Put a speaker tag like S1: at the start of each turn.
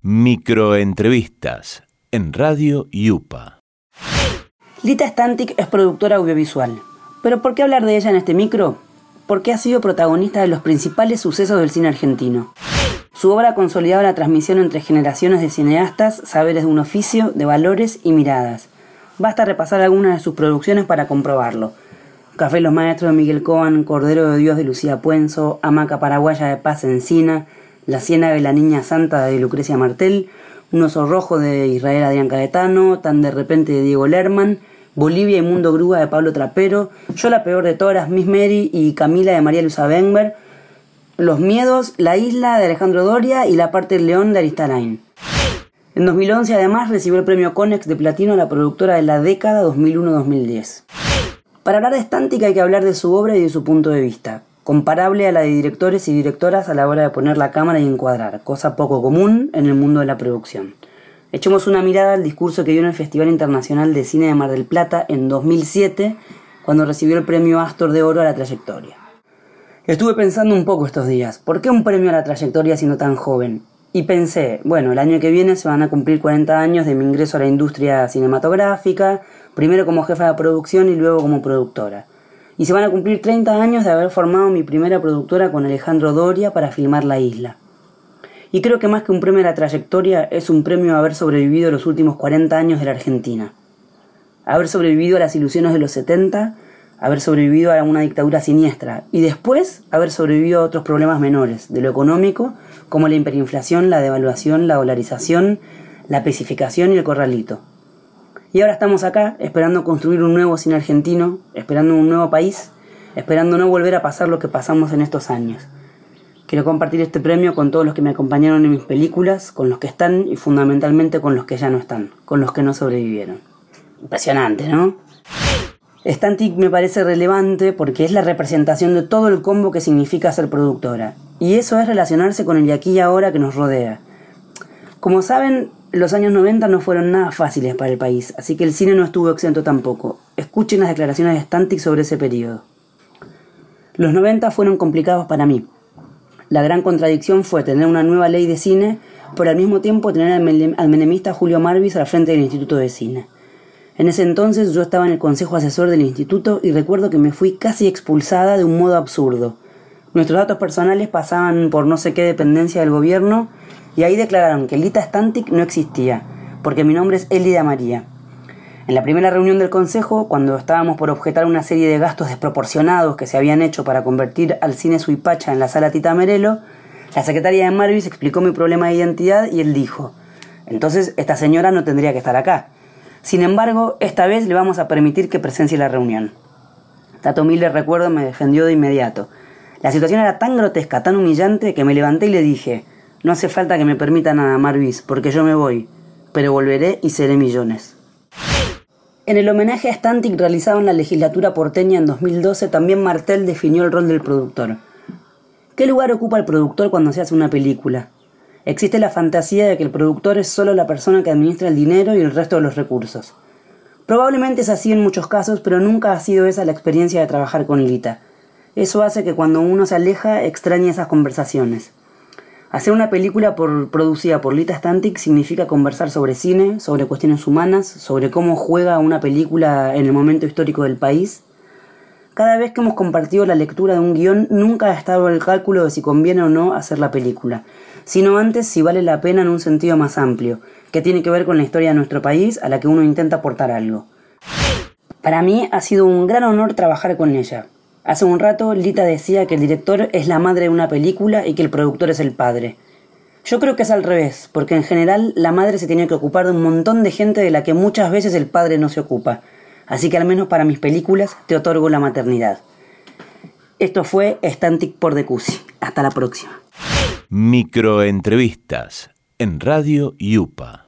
S1: Microentrevistas en Radio Yupa.
S2: Lita Stantic es productora audiovisual. ¿Pero por qué hablar de ella en este micro? Porque ha sido protagonista de los principales sucesos del cine argentino. Su obra ha consolidado la transmisión entre generaciones de cineastas, saberes de un oficio, de valores y miradas. Basta repasar algunas de sus producciones para comprobarlo. Café Los Maestros de Miguel Coan, Cordero de Dios de Lucía Puenzo, Hamaca Paraguaya de Paz Encina, La Ciénaga de la Niña Santa de Lucrecia Martel, Un oso rojo de Israel Adrián Caetano, Tan de repente de Diego Lerman, Bolivia y Mundo Grúa de Pablo Trapero, Yo la peor de todas, Miss Mary y Camila de María Luisa Benber, Los Miedos, La Isla de Alejandro Doria y La parte del León de Aristarain. En 2011 además recibió el premio Conex de Platino a la productora de la década 2001-2010. Para hablar de Stantic hay que hablar de su obra y de su punto de vista, comparable a la de directores y directoras a la hora de poner la cámara y encuadrar, cosa poco común en el mundo de la producción. Echemos una mirada al discurso que dio en el Festival Internacional de Cine de Mar del Plata en 2007, cuando recibió el premio Astor de Oro a la trayectoria. Estuve pensando un poco estos días, ¿por qué un premio a la trayectoria siendo tan joven? Y pensé, bueno, el año que viene se van a cumplir 40 años de mi ingreso a la industria cinematográfica, primero como jefa de producción y luego como productora. Y se van a cumplir 30 años de haber formado mi primera productora con Alejandro Doria para filmar La Isla. Y creo que más que un premio a la trayectoria es un premio a haber sobrevivido los últimos 40 años de la Argentina. Haber sobrevivido a las ilusiones de los 70 haber sobrevivido a una dictadura siniestra y después haber sobrevivido a otros problemas menores, de lo económico, como la hiperinflación, la devaluación, la dolarización, la especificación y el corralito. Y ahora estamos acá esperando construir un nuevo cine argentino, esperando un nuevo país, esperando no volver a pasar lo que pasamos en estos años. Quiero compartir este premio con todos los que me acompañaron en mis películas, con los que están y fundamentalmente con los que ya no están, con los que no sobrevivieron. Impresionante, ¿no? Stantic me parece relevante porque es la representación de todo el combo que significa ser productora. Y eso es relacionarse con el de aquí y ahora que nos rodea. Como saben, los años 90 no fueron nada fáciles para el país, así que el cine no estuvo exento tampoco. Escuchen las declaraciones de Stantic sobre ese periodo. Los 90 fueron complicados para mí. La gran contradicción fue tener una nueva ley de cine, pero al mismo tiempo tener al menemista Julio Marvis al frente del Instituto de Cine. En ese entonces yo estaba en el consejo asesor del instituto y recuerdo que me fui casi expulsada de un modo absurdo. Nuestros datos personales pasaban por no sé qué dependencia del gobierno y ahí declararon que Lita Stantic no existía, porque mi nombre es Elida María. En la primera reunión del consejo, cuando estábamos por objetar una serie de gastos desproporcionados que se habían hecho para convertir al cine Suipacha en la sala Tita Merelo, la secretaria de Marvis explicó mi problema de identidad y él dijo, entonces esta señora no tendría que estar acá. Sin embargo, esta vez le vamos a permitir que presencie la reunión. Tato Miller, recuerdo, me defendió de inmediato. La situación era tan grotesca, tan humillante, que me levanté y le dije, no hace falta que me permita nada, Marvis, porque yo me voy, pero volveré y seré millones. En el homenaje a Stantic realizado en la legislatura porteña en 2012, también Martel definió el rol del productor. ¿Qué lugar ocupa el productor cuando se hace una película? Existe la fantasía de que el productor es solo la persona que administra el dinero y el resto de los recursos. Probablemente es así en muchos casos, pero nunca ha sido esa la experiencia de trabajar con Lita. Eso hace que cuando uno se aleja extrañe esas conversaciones. Hacer una película producida por Lita Stantic significa conversar sobre cine, sobre cuestiones humanas, sobre cómo juega una película en el momento histórico del país. Cada vez que hemos compartido la lectura de un guion, nunca ha estado el cálculo de si conviene o no hacer la película sino antes si vale la pena en un sentido más amplio, que tiene que ver con la historia de nuestro país a la que uno intenta aportar algo. Para mí ha sido un gran honor trabajar con ella. Hace un rato Lita decía que el director es la madre de una película y que el productor es el padre. Yo creo que es al revés, porque en general la madre se tiene que ocupar de un montón de gente de la que muchas veces el padre no se ocupa. Así que al menos para mis películas te otorgo la maternidad. Esto fue Stantic por Decusi. Hasta la próxima.
S1: Microentrevistas en Radio Yupa.